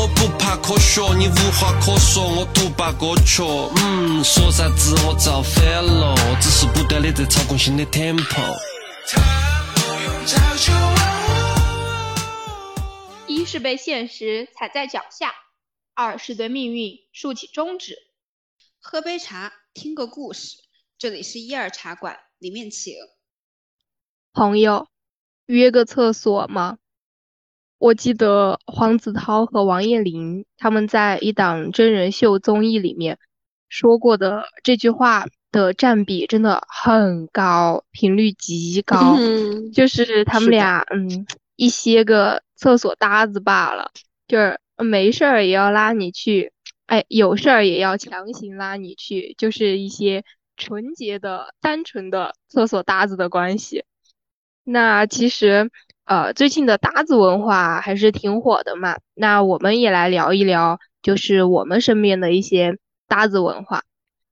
我不怕科学，你无话可说，我独霸歌曲。嗯，说啥子我造反了，只是不断的在操控新的 tempo。一是被现实踩在脚下，二是对命运竖起中指。喝杯茶，听个故事。这里是一二茶馆，里面请。朋友，约个厕所吗？我记得黄子韬和王彦霖他们在一档真人秀综艺里面说过的这句话的占比真的很高，频率极高，就是他们俩嗯一些个厕所搭子罢了，就是没事儿也要拉你去，哎，有事儿也要强行拉你去，就是一些纯洁的、单纯的厕所搭子的关系。那其实。呃，最近的搭子文化还是挺火的嘛。那我们也来聊一聊，就是我们身边的一些搭子文化。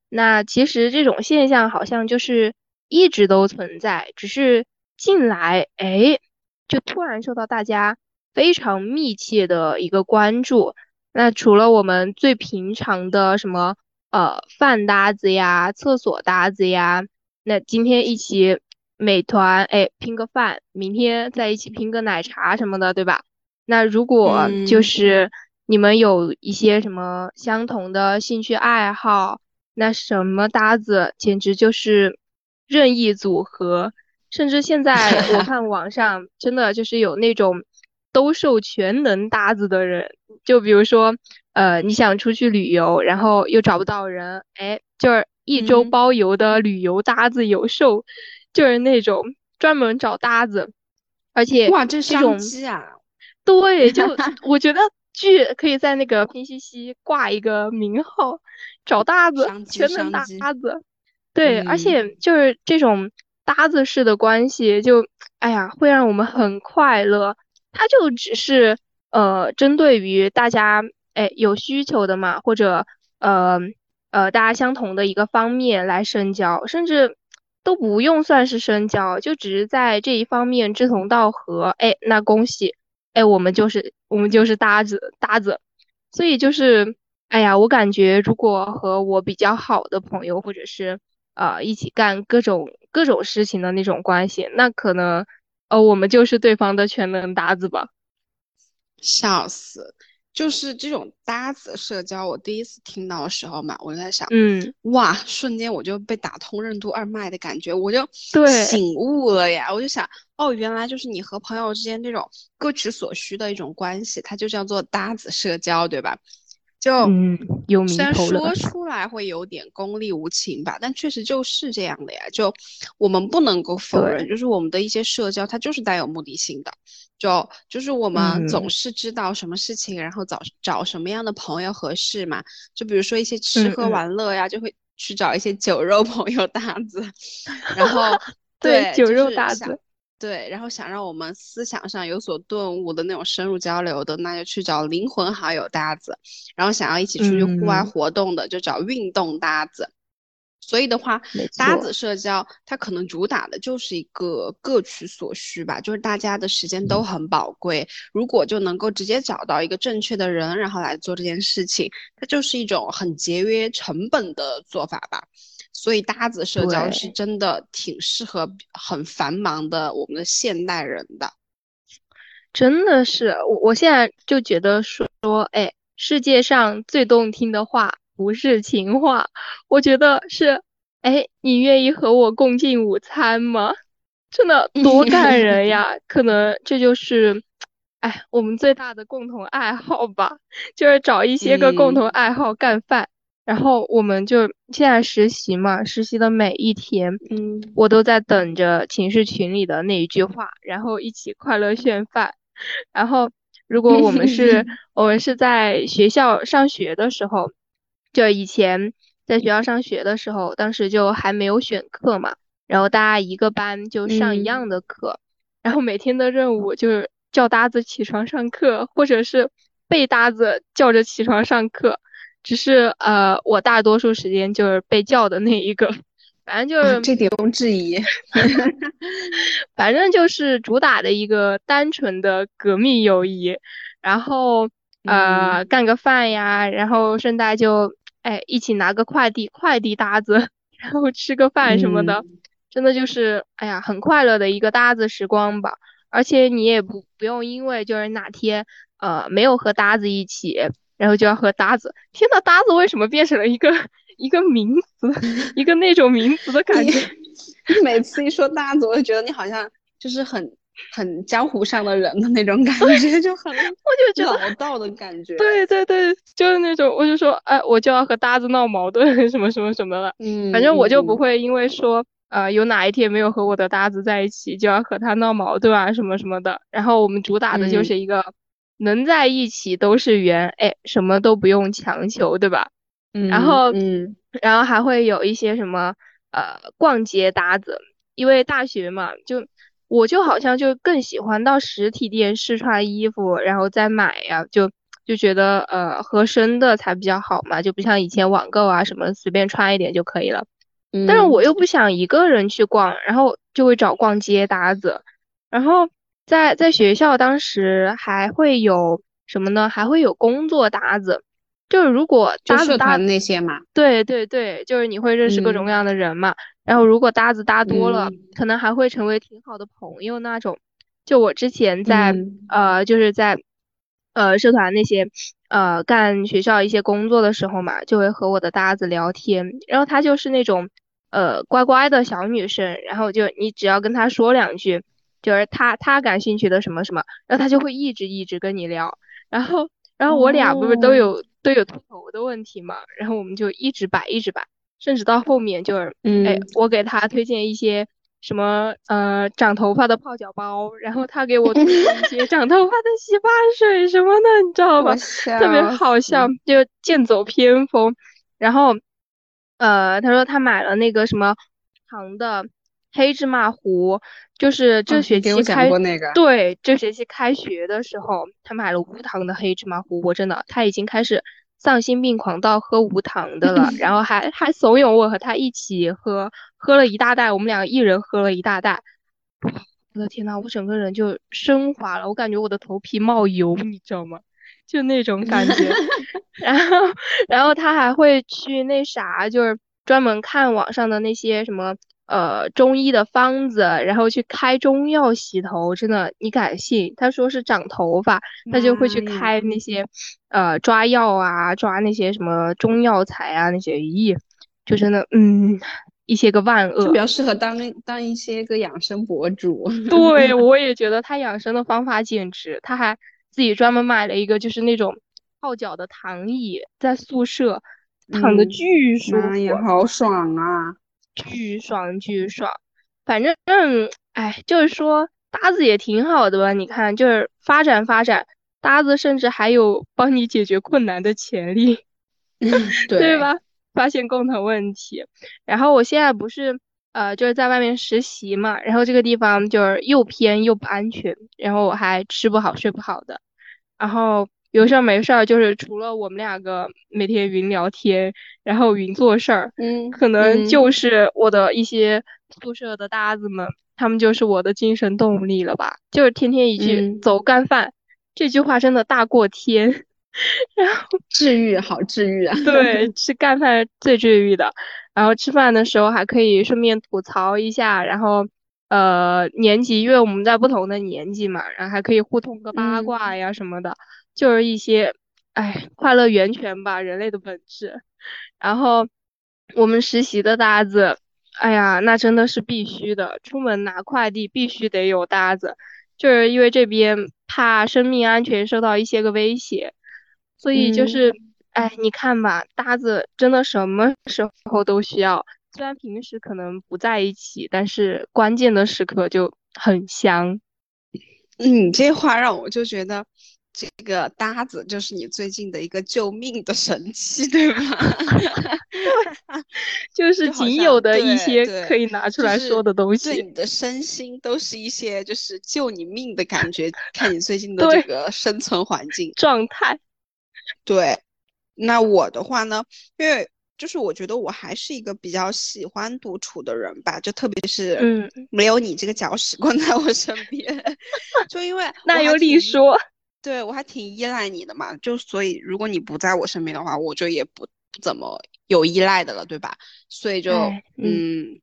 那其实这种现象好像就是一直都存在，只是近来哎，就突然受到大家非常密切的一个关注。那除了我们最平常的什么呃饭搭子呀、厕所搭子呀，那今天一起。美团哎，拼个饭，明天再一起拼个奶茶什么的，对吧？那如果就是你们有一些什么相同的兴趣爱好，那什么搭子简直就是任意组合。甚至现在 我看网上真的就是有那种兜售全能搭子的人，就比如说呃，你想出去旅游，然后又找不到人，哎，就是一周包邮的旅游搭子有售。就是那种专门找搭子，而且哇，这商机啊！对，就 我觉得剧可以在那个拼夕夕挂一个名号，找搭子，全能搭子。对，而且就是这种搭子式的关系，就哎呀，会让我们很快乐。它就只是呃，针对于大家哎有需求的嘛，或者呃呃大家相同的一个方面来深交，甚至。都不用算是深交，就只是在这一方面志同道合，哎，那恭喜，哎，我们就是我们就是搭子搭子，所以就是，哎呀，我感觉如果和我比较好的朋友，或者是呃一起干各种各种事情的那种关系，那可能呃我们就是对方的全能搭子吧，笑死。就是这种搭子社交，我第一次听到的时候嘛，我就在想，嗯，哇，瞬间我就被打通任督二脉的感觉，我就对醒悟了呀，我就想，哦，原来就是你和朋友之间这种各取所需的一种关系，它就叫做搭子社交，对吧？就嗯，有虽然说出来会有点功利无情吧，但确实就是这样的呀。就我们不能够否认，就是我们的一些社交，它就是带有目的性的。就就是我们总是知道什么事情，然后找找什么样的朋友合适嘛。就比如说一些吃喝玩乐呀，就会去找一些酒肉朋友搭子。然后对酒肉搭子。对，然后想让我们思想上有所顿悟的那种深入交流的，那就去找灵魂好友搭子；然后想要一起出去户外活动的，就找运动搭子。所以的话，搭子社交它可能主打的就是一个各取所需吧，就是大家的时间都很宝贵，如果就能够直接找到一个正确的人，然后来做这件事情，它就是一种很节约成本的做法吧。所以搭子社交是真的挺适合很繁忙的我们的现代人的，真的是我我现在就觉得说说，哎，世界上最动听的话不是情话，我觉得是，哎，你愿意和我共进午餐吗？真的多感人呀！可能这就是，哎，我们最大的共同爱好吧，就是找一些个共同爱好干饭。然后我们就现在实习嘛，实习的每一天，嗯，我都在等着寝室群里的那一句话，然后一起快乐炫饭。然后如果我们是 我们是在学校上学的时候，就以前在学校上学的时候，当时就还没有选课嘛，然后大家一个班就上一样的课，然后每天的任务就是叫搭子起床上课，或者是被搭子叫着起床上课。只是呃，我大多数时间就是被叫的那一个，反正就是这点不用质疑，反正就是主打的一个单纯的革命友谊。然后呃干个饭呀，然后顺带就哎一起拿个快递，快递搭子，然后吃个饭什么的，真的就是哎呀很快乐的一个搭子时光吧。而且你也不不用因为就是哪天呃没有和搭子一起，然后就要和搭子。天呐，搭子为什么变成了一个一个名词，一个那种名词的感觉？每次一说搭子，我就觉得你好像就是很很江湖上的人的那种感觉，就很我就觉得老道的感觉。对对对，就是那种我就说哎，我就要和搭子闹矛盾 什么什么什么的。嗯，反正我就不会因为说。呃，有哪一天没有和我的搭子在一起，就要和他闹矛盾啊，什么什么的。然后我们主打的就是一个能在一起都是缘，哎，什么都不用强求，对吧？嗯。然后，嗯，然后还会有一些什么呃逛街搭子，因为大学嘛，就我就好像就更喜欢到实体店试穿衣服，然后再买呀，就就觉得呃合身的才比较好嘛，就不像以前网购啊什么随便穿一点就可以了。但是我又不想一个人去逛，然后就会找逛街搭子。然后在在学校当时还会有什么呢？还会有工作搭子，就是如果搭子搭那些嘛。对对对，就是你会认识各种各样的人嘛。然后如果搭子搭多了，可能还会成为挺好的朋友那种。就我之前在呃，就是在呃社团那些呃干学校一些工作的时候嘛，就会和我的搭子聊天，然后她就是那种。呃，乖乖的小女生，然后就你只要跟她说两句，就是他他感兴趣的什么什么，然后他就会一直一直跟你聊，然后然后我俩不是都有都有秃头的问题嘛，然后我们就一直摆一直摆，甚至到后面就是，哎，我给他推荐一些什么呃长头发的泡脚包，然后他给我推荐一些长头发的洗发水什么的，你知道吧？特别好笑，就剑走偏锋，然后。呃，他说他买了那个什么长的黑芝麻糊，就是这学期开对这学期开学的时候，他买了无糖的黑芝麻糊。我真的他已经开始丧心病狂到喝无糖的了，然后还还怂恿我和他一起喝，喝了一大袋，我们两个一人喝了一大袋。我的天呐，我整个人就升华了，我感觉我的头皮冒油，你知道吗？就那种感觉，然后，然后他还会去那啥，就是专门看网上的那些什么呃中医的方子，然后去开中药洗头。真的，你敢信？他说是长头发，他就会去开那些呃抓药啊，抓那些什么中药材啊那些，咦，就真的嗯，一些个万恶，就比较适合当当一些个养生博主。对，我也觉得他养生的方法简直，他还。自己专门买了一个，就是那种泡脚的躺椅，在宿舍躺的巨舒服，呀，好爽啊，巨爽巨爽。反正，哎，就是说搭子也挺好的吧？你看，就是发展发展，搭子甚至还有帮你解决困难的潜力，对吧？发现共同问题。然后我现在不是。呃，就是在外面实习嘛，然后这个地方就是又偏又不安全，然后我还吃不好睡不好的，然后有事儿没事儿，就是除了我们两个每天云聊天，然后云做事儿，嗯，可能就是我的一些宿舍的搭子们，他们就是我的精神动力了吧，就是天天一句走干饭，这句话真的大过天，然后治愈，好治愈啊，对，吃干饭最治愈的。然后吃饭的时候还可以顺便吐槽一下，然后呃年级，因为我们在不同的年级嘛，然后还可以互通个八卦呀什么的，就是一些哎快乐源泉吧，人类的本质。然后我们实习的搭子，哎呀，那真的是必须的，出门拿快递必须得有搭子，就是因为这边怕生命安全受到一些个威胁，所以就是。哎，你看吧，搭子真的什么时候都需要。虽然平时可能不在一起，但是关键的时刻就很香。你这话让我就觉得，这个搭子就是你最近的一个救命的神器，对吧？就是仅有的一些可以拿出来说的东西。对你的身心都是一些就是救你命的感觉。看你最近的这个生存环境状态，对。那我的话呢，因为就是我觉得我还是一个比较喜欢独处的人吧，就特别是嗯没有你这个搅屎棍在我身边，就因为那有理说，对我还挺依赖你的嘛，就所以如果你不在我身边的话，我就也不不怎么有依赖的了，对吧？所以就嗯。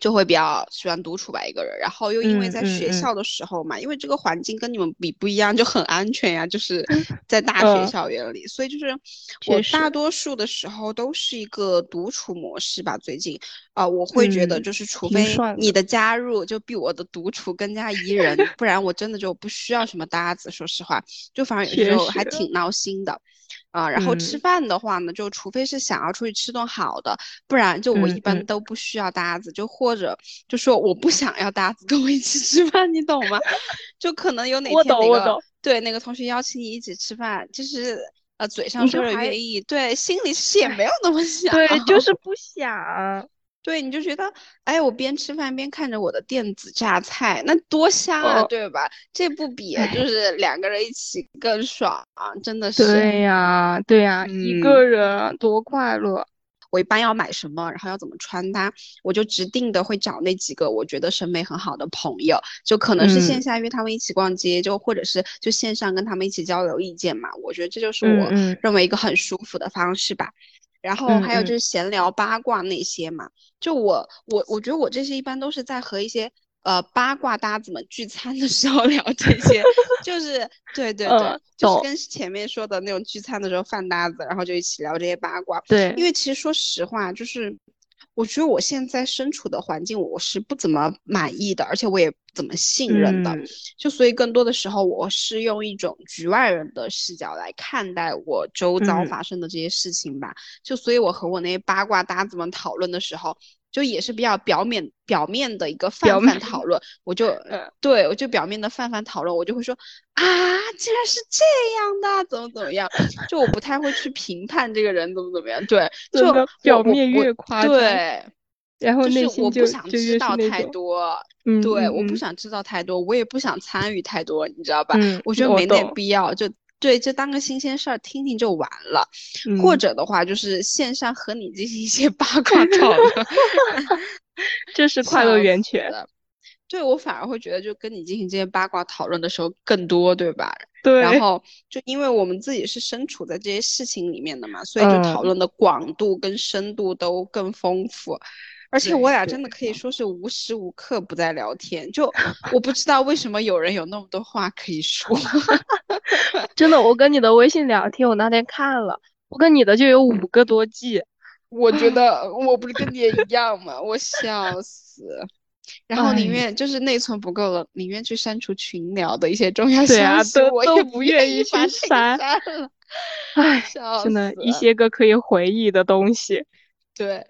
就会比较喜欢独处吧，一个人。然后又因为在学校的时候嘛，因为这个环境跟你们比不一样，就很安全呀。就是 在大学校园里，所以就是我大多数的时候都是一个独处模式吧。最近啊，我会觉得就是，除非你的加入就比我的独处更加宜人，不然我真的就不需要什么搭子。说实话，就反而有时候还挺闹心的。啊，然后吃饭的话呢，就除非是想要出去吃顿好的，不然就我一般都不需要搭子，就或者就说我不想要搭子跟我一起吃饭，你懂吗？就可能有哪天那个对那个同学邀请你一起吃饭，就是呃嘴上说着愿意，对，心里其实也没有那么想，对，就是不想。对，你就觉得，哎，我边吃饭边看着我的电子榨菜，那多香啊，对吧？这不比就是两个人一起更爽啊，真的是。对呀，对呀，一个人多快乐。我一般要买什么，然后要怎么穿搭，我就指定的会找那几个我觉得审美很好的朋友，就可能是线下约他们一起逛街，就或者是就线上跟他们一起交流意见嘛。我觉得这就是我认为一个很舒服的方式吧。然后还有就是闲聊八卦那些嘛，就我我我觉得我这些一般都是在和一些呃八卦搭子们聚餐的 时候聊这些，就是对对对，就是跟前面说的那种聚餐的时候饭搭子，然后就一起聊这些八卦。对，因为其实说实话，就是。我觉得我现在身处的环境我是不怎么满意的，而且我也不怎么信任的，就所以更多的时候我是用一种局外人的视角来看待我周遭发生的这些事情吧。就所以我和我那些八卦搭子们讨论的时候。就也是比较表面表面的一个泛泛讨论，我就对我就表面的泛泛讨论，我就会说啊，竟然是这样的，怎么怎么样？就我不太会去评判这个人怎么怎么样，对，就表面越夸张，对，然后就是我不想知道太多，对，我不想知道太多，我也不想参与太多，你知道吧？我觉得没那必要，就。对，就当个新鲜事儿听听就完了，或者的话就是线上和你进行一些八卦 讨论，这是快乐源泉。对我反而会觉得，就跟你进行这些八卦讨论的时候更多，对吧？对。然后就因为我们自己是身处在这些事情里面的嘛，所以就讨论的广度跟深度都更丰富。而且我俩真的可以说是无时无刻不在聊天，就我不知道为什么有人有那么多话可以说。真的，我跟你的微信聊天，我那天看了，我跟你的就有五个多 G。我觉得我不是跟你也一样吗？我笑死。然后宁愿就是内存不够了，宁愿去删除群聊的一些重要信息，我都不愿意去删了。唉，真的，一些个可以回忆的东西。对。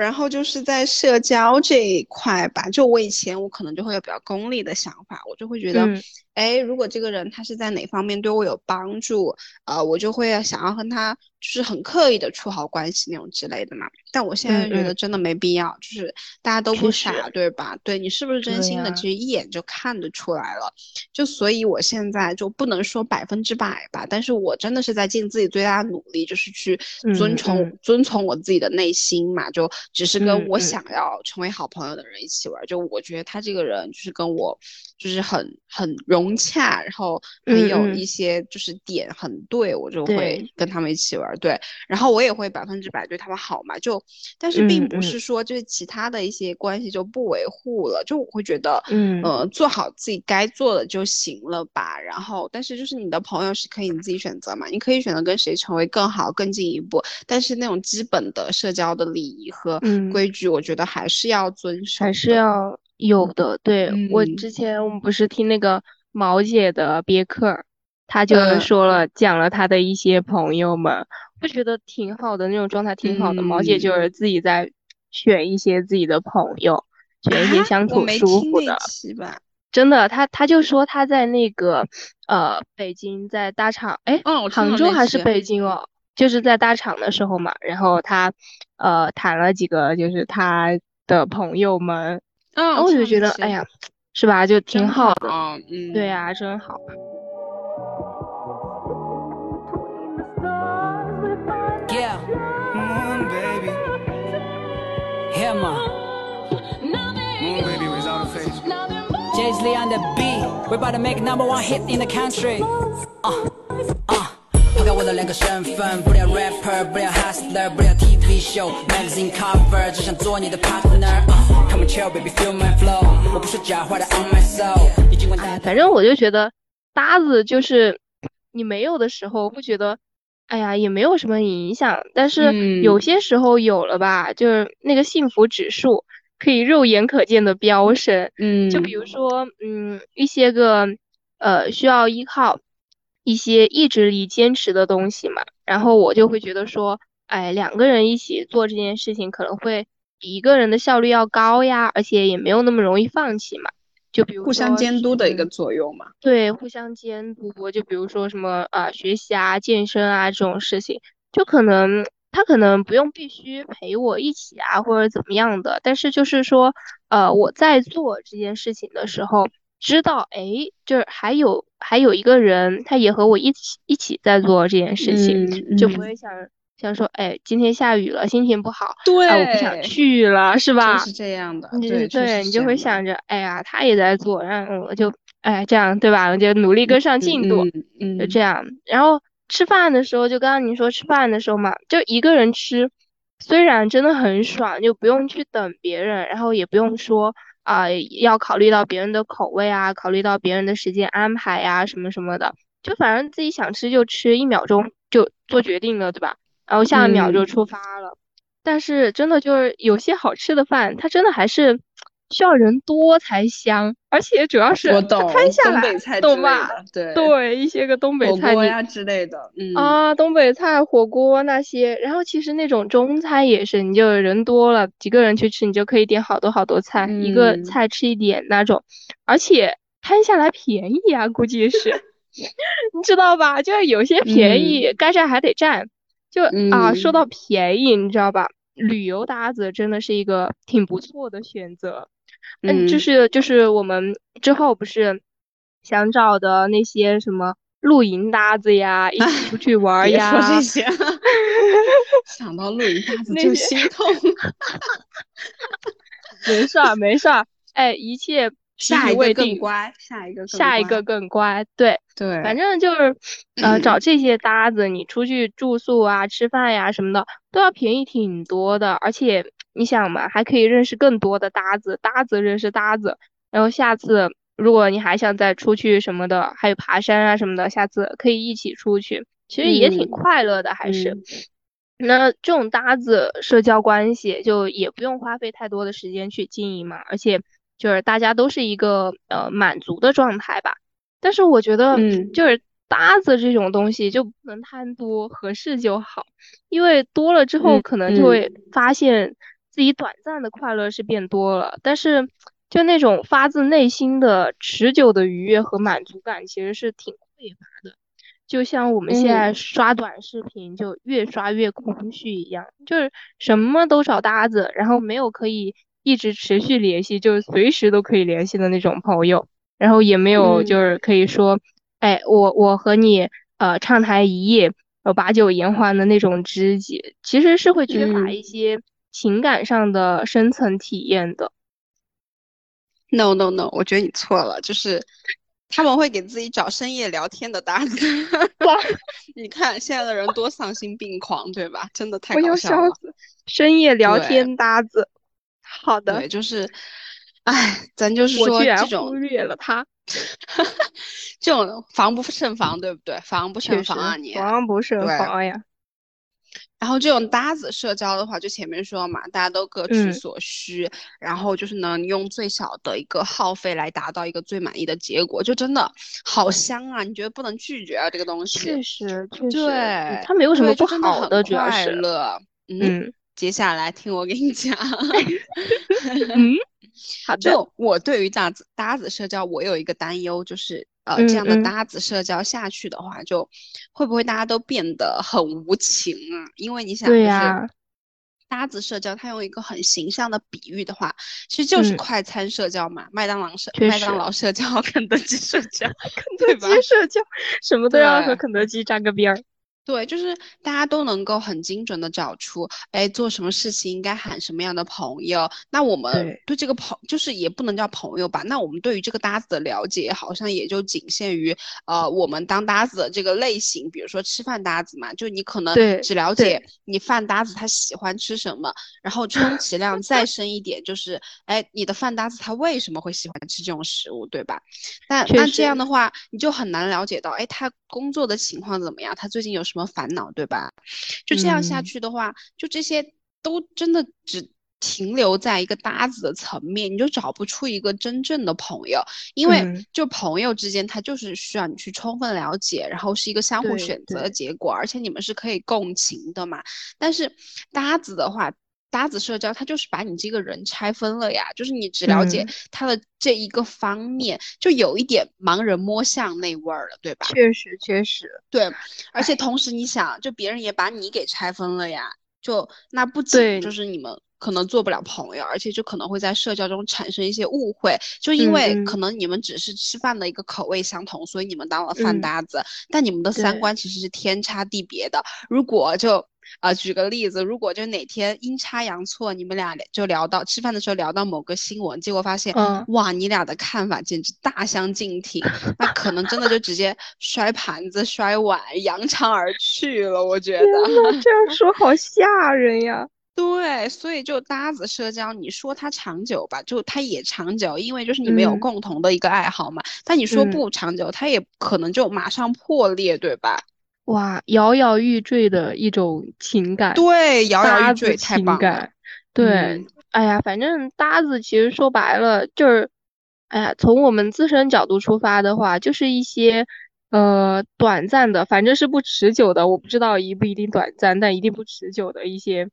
然后就是在社交这一块吧，就我以前我可能就会有比较功利的想法，我就会觉得，哎，如果这个人他是在哪方面对我有帮助，呃，我就会想要和他就是很刻意的处好关系那种之类的嘛。但我现在觉得真的没必要，就是大家都不傻，对吧？对你是不是真心的，其实一眼就看得出来了。就所以我现在就不能说百分之百吧，但是我真的是在尽自己最大的努力，就是去遵从遵从我自己的内心嘛，就只是跟我想要成为好朋友的人一起玩。就我觉得他这个人就是跟我就是很很融洽，然后很有一些就是点很对，我就会跟他们一起玩。对，然后我也会百分之百对他们好嘛，就。但是并不是说就是其他的一些关系就不维护了，就我会觉得，嗯，呃，做好自己该做的就行了吧。然后，但是就是你的朋友是可以你自己选择嘛，你可以选择跟谁成为更好、更进一步。但是那种基本的社交的礼仪和规矩，我觉得还是要遵守，还是要有的。对我之前我们不是听那个毛姐的别克，她就说了讲了她的一些朋友们。我觉得挺好的那种状态，挺好的。毛姐就是自己在选一些自己的朋友，选一些相处舒服的。真的，她她就说她在那个呃北京在大厂，哎，杭州还是北京哦，就是在大厂的时候嘛。然后她呃谈了几个就是她的朋友们，嗯，我就觉得哎呀，是吧？就挺好的，嗯，对呀，真好。Yeah. Moon baby. Hammer. Moon baby was out of face. Jay's Lee on the beat. We're about to make number one hit in the country. Uh. 我的两个身份，不了 rapper，不了 hustler，不了 TV show，magazine cover，只想做你的 partner。Come on chill baby feel my flow，我不说假话的 on my soul。你尽管带。反正我就觉得搭子就是你没有的时候会觉得，哎呀也没有什么影响，但是有些时候有了吧，就是那个幸福指数可以肉眼可见的飙升。嗯，就比如说，嗯，一些个呃需要依靠一些意志力坚持的东西嘛，然后我就会觉得说，哎，两个人一起做这件事情可能会比一个人的效率要高呀，而且也没有那么容易放弃嘛。就比如互相监督的一个作用嘛。对，互相监督。就比如说什么啊，学习啊、健身啊这种事情，就可能他可能不用必须陪我一起啊，或者怎么样的，但是就是说，呃，我在做这件事情的时候，知道，哎，就是还有还有一个人，他也和我一起一起在做这件事情，就不会想。想说，哎，今天下雨了，心情不好，对，我不想去了，是吧？是这样的，对对，你就会想着，哎呀，他也在做，然后我就，哎，这样对吧？我就努力跟上进度，嗯，就这样。然后吃饭的时候，就刚刚你说吃饭的时候嘛，就一个人吃，虽然真的很爽，就不用去等别人，然后也不用说啊，要考虑到别人的口味啊，考虑到别人的时间安排呀，什么什么的，就反正自己想吃就吃，一秒钟就做决定了，对吧？然后下一秒就出发了，但是真的就是有些好吃的饭，它真的还是需要人多才香，而且主要是摊下来，懂吧？对对，一些个东北菜呀之类的，嗯啊，东北菜火锅那些，然后其实那种中餐也是，你就人多了几个人去吃，你就可以点好多好多菜，一个菜吃一点那种，而且摊下来便宜啊，估计是，你知道吧？就是有些便宜，该占还得占。就啊，说到便宜，你知道吧？旅游搭子真的是一个挺不错的选择。嗯，就是就是我们之后不是想找的那些什么露营搭子呀，一起出去玩 呀。说这些，想到露营搭子 就心痛。没事儿，没事儿。哎，一切。下一个更乖，下一个下一个更乖，对对，反正就是呃找这些搭子，你出去住宿啊、吃饭呀什么的都要便宜挺多的，而且你想嘛，还可以认识更多的搭子，搭子认识搭子，然后下次如果你还想再出去什么的，还有爬山啊什么的，下次可以一起出去，其实也挺快乐的，还是。那这种搭子社交关系就也不用花费太多的时间去经营嘛，而且。就是大家都是一个呃满足的状态吧，但是我觉得，嗯，就是搭子这种东西就不能贪多，合适就好，因为多了之后可能就会发现自己短暂的快乐是变多了，但是就那种发自内心的持久的愉悦和满足感其实是挺匮乏的，就像我们现在刷短视频就越刷越空虚一样，就是什么都找搭子，然后没有可以。一直持续联系，就是随时都可以联系的那种朋友，然后也没有就是可以说，哎，我我和你呃畅谈一夜，呃把酒言欢的那种知己，其实是会缺乏一些情感上的深层体验的。No no no，我觉得你错了，就是他们会给自己找深夜聊天的搭子。你看现在的人多丧心病狂，对吧？真的太搞笑了。深夜聊天搭子。好的，对，就是，哎，咱就是说这种忽略了他，这种防不胜防，对不对？防不胜防啊，你防不胜防呀。然后这种搭子社交的话，就前面说嘛，大家都各取所需，然后就是能用最小的一个耗费来达到一个最满意的结果，就真的好香啊！你觉得不能拒绝啊？这个东西确实，确实，对，它没有什么不好的，主要是快乐，嗯。接下来听我给你讲，嗯，好的。就我对于搭子搭子社交，我有一个担忧，就是呃，这样的搭子社交下去的话，就会不会大家都变得很无情啊？因为你想，对呀，搭子社交，他用一个很形象的比喻的话，其实就是。快餐社交嘛，麦当劳社麦当劳社交，肯德基社交，肯德基社交，什么都要和。肯德基沾个边儿。对，就是大家都能够很精准的找出，哎，做什么事情应该喊什么样的朋友。那我们对对这个朋，就是也不能叫朋友吧。那我们对于这个搭子的了解，好像也就仅限于，呃，我们当搭子的这个类型，比如说吃饭搭子嘛，就你可能对只了解你饭搭子他喜欢吃什么，然后充其量再深一点，就是，哎，你的饭搭子他为什么会喜欢吃这种食物，对吧？那确那这样实的话，你就很难了解到，哎，他工作的情况怎么样？他最近有什么烦恼，对吧？就这样下嗯去的话，就这些都真的只停留在一个搭子的层面，你就找不出一个真正的朋友，因为嗯就朋友之间，他就是需要你去充分了解，然后是一个相互选择的结果，而且你们是可以共情的嘛。但是搭子的话，搭子社交，它就是把你这个人拆分了呀，就是你只了解嗯。他的这一个方面，就有一点盲人摸象那味儿了，对吧？确实确实，对，而且哎同时你想，就别人也把你给拆分了呀，就那不仅就是你们可能做不了朋友，而且就可能会在社交中产生一些误会，就因嗯为可嗯能你们只是吃饭的一个口味相同，所以你们当了饭嗯。搭子，但你们的三观其实是天差地别的。如果就啊、举个例子，如果就哪天阴差阳错，你们俩就聊到吃饭的时候聊到某个新闻，结果发现，嗯哇，你俩的看法简直大相径庭，那可能真的就直接摔盘子、摔碗，扬长而去了。我觉得，这样说好吓人呀。对，所以就搭子社交，你说它长久吧，就它也长久，因为就是你们有嗯共同的一个爱好嘛。但你说嗯不长久，它也可能就马上破裂，对吧？哇，摇摇欲坠的一种情感，对，摇摇欲坠，太情棒了。感。对，嗯哎呀，反正搭子其实说白了就是，哎呀，从我们自身角度出发的话，就是一些呃短暂的，反正是不持久的，我不知道一不一定短暂，但一定不持久的一些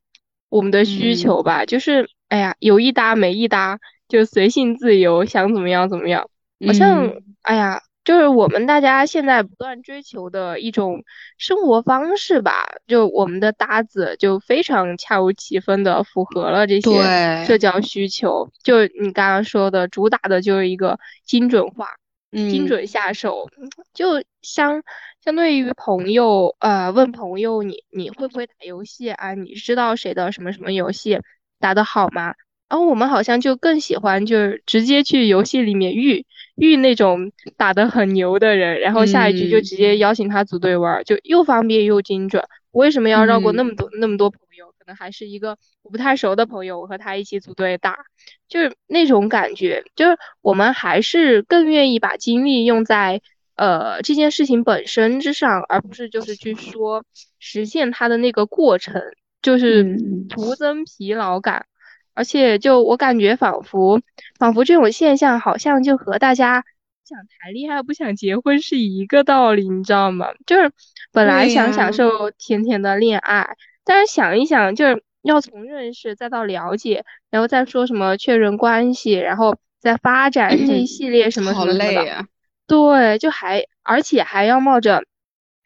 我们的需嗯求吧。就是哎呀，有一搭没一搭，就随性自由，想怎么样怎么样。好像嗯哎呀，就是我们大家现在不断追求的一种生活方式吧，就我们的搭子就非常恰如其分的符合了这些社交需求。就你刚刚说的，主打的就是一个精准化、精嗯准下手，就相相对于朋友，呃，问朋友你你会不会打游戏啊？你知道谁的什么什么游戏打得好吗？然后我们好像就更喜欢就是直接去游戏里面遇遇那种打得很牛的人，然后下一局就嗯直接邀请他组队玩儿，就又方便又精准。我为什么要绕过那么嗯多那么多朋友？可能还是一个我不太熟的朋友，我和他一起组队打，就是那种感觉，就是我们还是更愿意把精力用在呃这件事情本身之上，而不是就是去说实现它的那个过程，就是嗯徒增疲劳感。而且就我感觉仿佛仿佛这种现象好像就和大家想谈恋爱不想结婚是一个道理，你知道吗？就是本来想享受甜甜的恋爱，但是想一想，就是要从认识再到了解，然后再说什么确认关系，然后再发展这一系列什么什好么什么的。累啊。对，就还而且还要冒着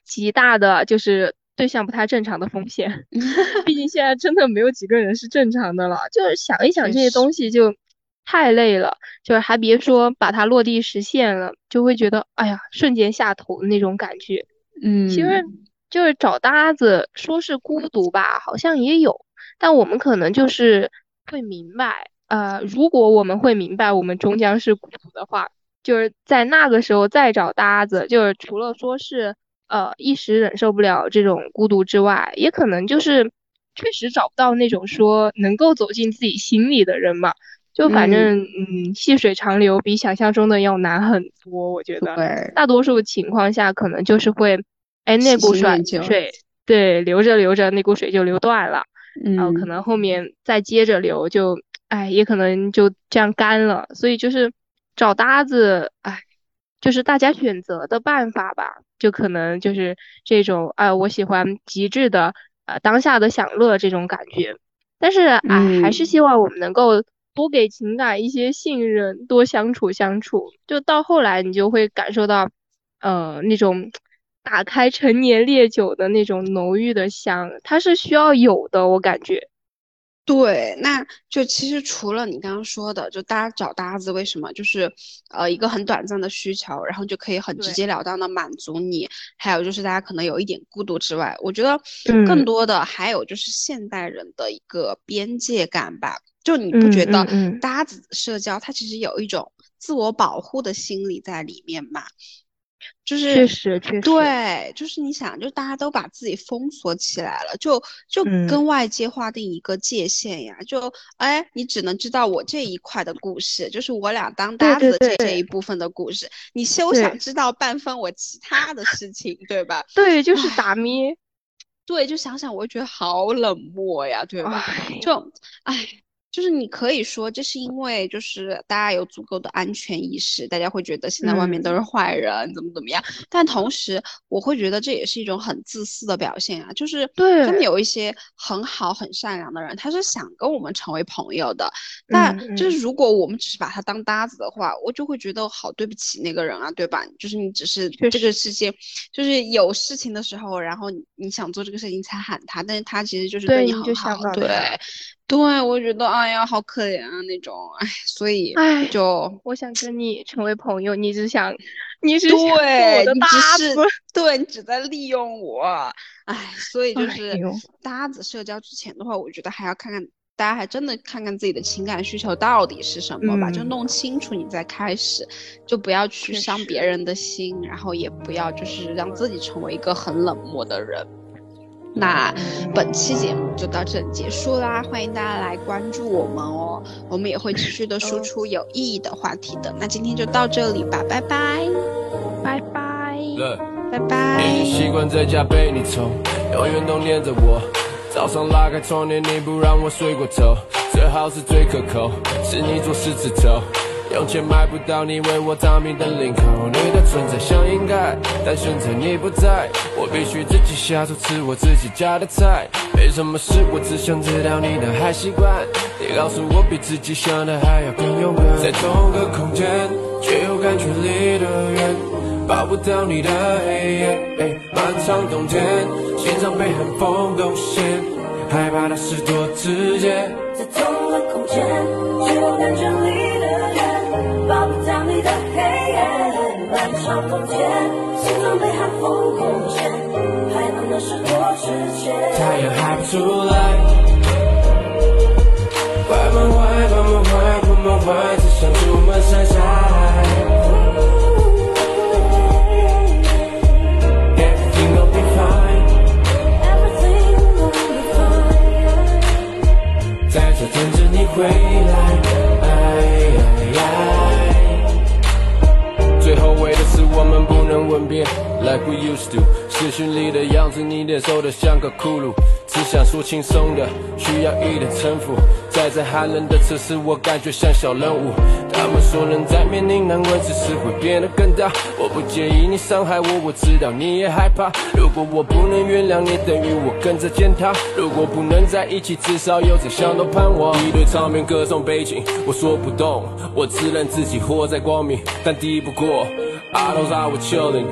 极大的就是对象不太正常的风险，毕竟现在真的没有几个人是正常的了。就是想一想这些东西就太累了，就是还别说把它落地实现了，就会觉得哎呀，瞬间下头的那种感觉。嗯其实就是找搭子，说是孤独吧，好像也有，但我们可能就是会明白，呃，如果我们会明白我们终将是孤独的话，就是在那个时候再找搭子，就是除了说是呃一时忍受不了这种孤独之外，也可能就是确实找不到那种说能够走进自己心里的人嘛。就反嗯正嗯，细水长流比想象中的要难很多，我觉得。对，大多数情况下可能就是会，哎，那股水水，对，流着流着那股水就流断了，然后可嗯能后面再接着流就，哎，也可能就这样干了。所以就是找搭子，哎，就是大家选择的办法吧，就可能就是这种，啊，我喜欢极致的，呃，当下的享乐这种感觉。但是，哎，还是嗯希望我们能够多给情感一些信任，多相处相处。就到后来，你就会感受到，呃，那种打开陈年烈酒的那种浓郁的香，它是需要有的，我感觉。对，那就其实除了你刚刚说的，就大家找搭子，为什么就是呃一个很短暂的需求，然后就可以很直截了当的满足你？还有就是大家可能有一点孤独之外，我觉得更多的还有就是现代人的一个边界感吧。就你不觉得搭子社交它其实有一种自我保护的心理在里面吗？就是确实确实对，就是你想，就大家都把自己封锁起来了，就就跟外界划定一个界限呀，就哎，你只能知道我这一块的故事，就是我俩当搭子这这一部分的故事，你休想知道半分我其他的事情，对吧？对，就是打咩，对，就想想我觉得好冷漠呀，对吧？就哎。就是你可以说，这是因为就是大家有足够的安全意识，大家会觉得现在外面都是坏人，怎么怎么样。但同时，我会觉得这也是一种很自私的表现啊。就是他们有一些很好很善良的人，他是想跟我们成为朋友的。但就是如果我们只是把他当搭子的话，我就会觉得好对不起那个人啊，对吧？就是你只是这个世界，就是有事情的时候，然后你想做这个事情才喊他，但是他其实就是对你很好，对。对，我觉得哎呀，好可怜啊那种，哎，所以哎，就我想跟你成为朋友，你只想，你是对，你只是对你只在利用我，哎，所以就是搭子社交之前的话，我觉得还要看看大家还真的看看自己的情感需求到底是什么吧，就弄清楚你再开始，就不要去伤别人的心，然后也不要就是让自己成为一个很冷漠的人。那本期节目就到这里结束啦，欢迎大家来关注我们哦，我们也会持续的输出有意义的话题的。那今天就到这里吧，拜拜，拜拜，拜拜。习惯在家被你宠，永远都念着我。早上拉开窗帘，你不让我睡过头，最好是最可口，是你做狮子头。用钱买不到你为我着迷的领口，你的存在像应该，但现在你不在，我必须自己下厨吃我自己家的菜。没什么事，我只想知道你的坏习惯。你告诉我比自己想的还要更勇敢，在同个空间却又感觉离得远，抱不到你的黑夜。漫长冬天，心脏被寒风冻陷，害怕的事多直接。在同个空间却又感觉离。抱漫长冬天，心脏被寒风攻陷，害怕那是多直接。太阳还不出来，关门坏，关门坏，关门坏，只想出门晒晒。Everything will be fine, everything will be fine，在这等着你回来。最后悔的是我们不能吻别，like we used to。 视讯里的样子，你脸瘦得像个骷髅。只想说轻松的，需要一点城府。在这寒冷的城市，我感觉像小人物。他们说人在面临难关之时会变得更大。我不介意你伤害我，我知道你也害怕。如果我不能原谅你，等于我跟着践踏。如果不能在一起，至少有这相同盼望。一堆场面歌颂背景，我说不动，我只能自己活在光明，但敌不过。I don't know what chilling,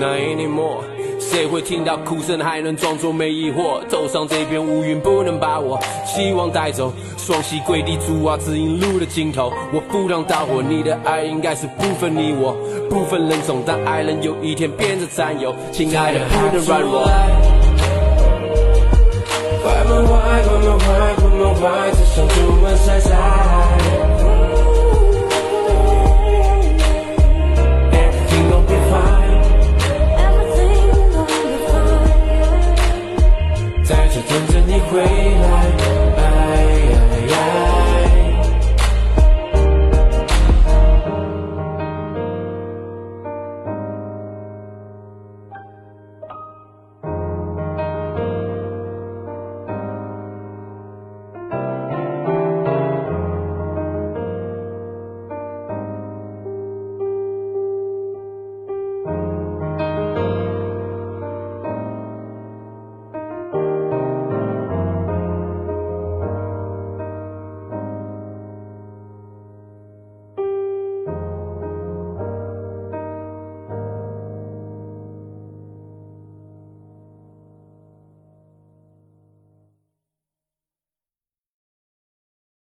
not anymore. 谁会听到哭声还能装作没疑惑？走上这片乌云不能把我希望带走。双膝跪地，主啊，指引路的尽头。我赴汤蹈火，你的爱应该是不分你我，不分人种，但爱人有一天变得占有。亲爱的，不能软弱。关门坏，关门坏，关门坏，只想出门晒晒。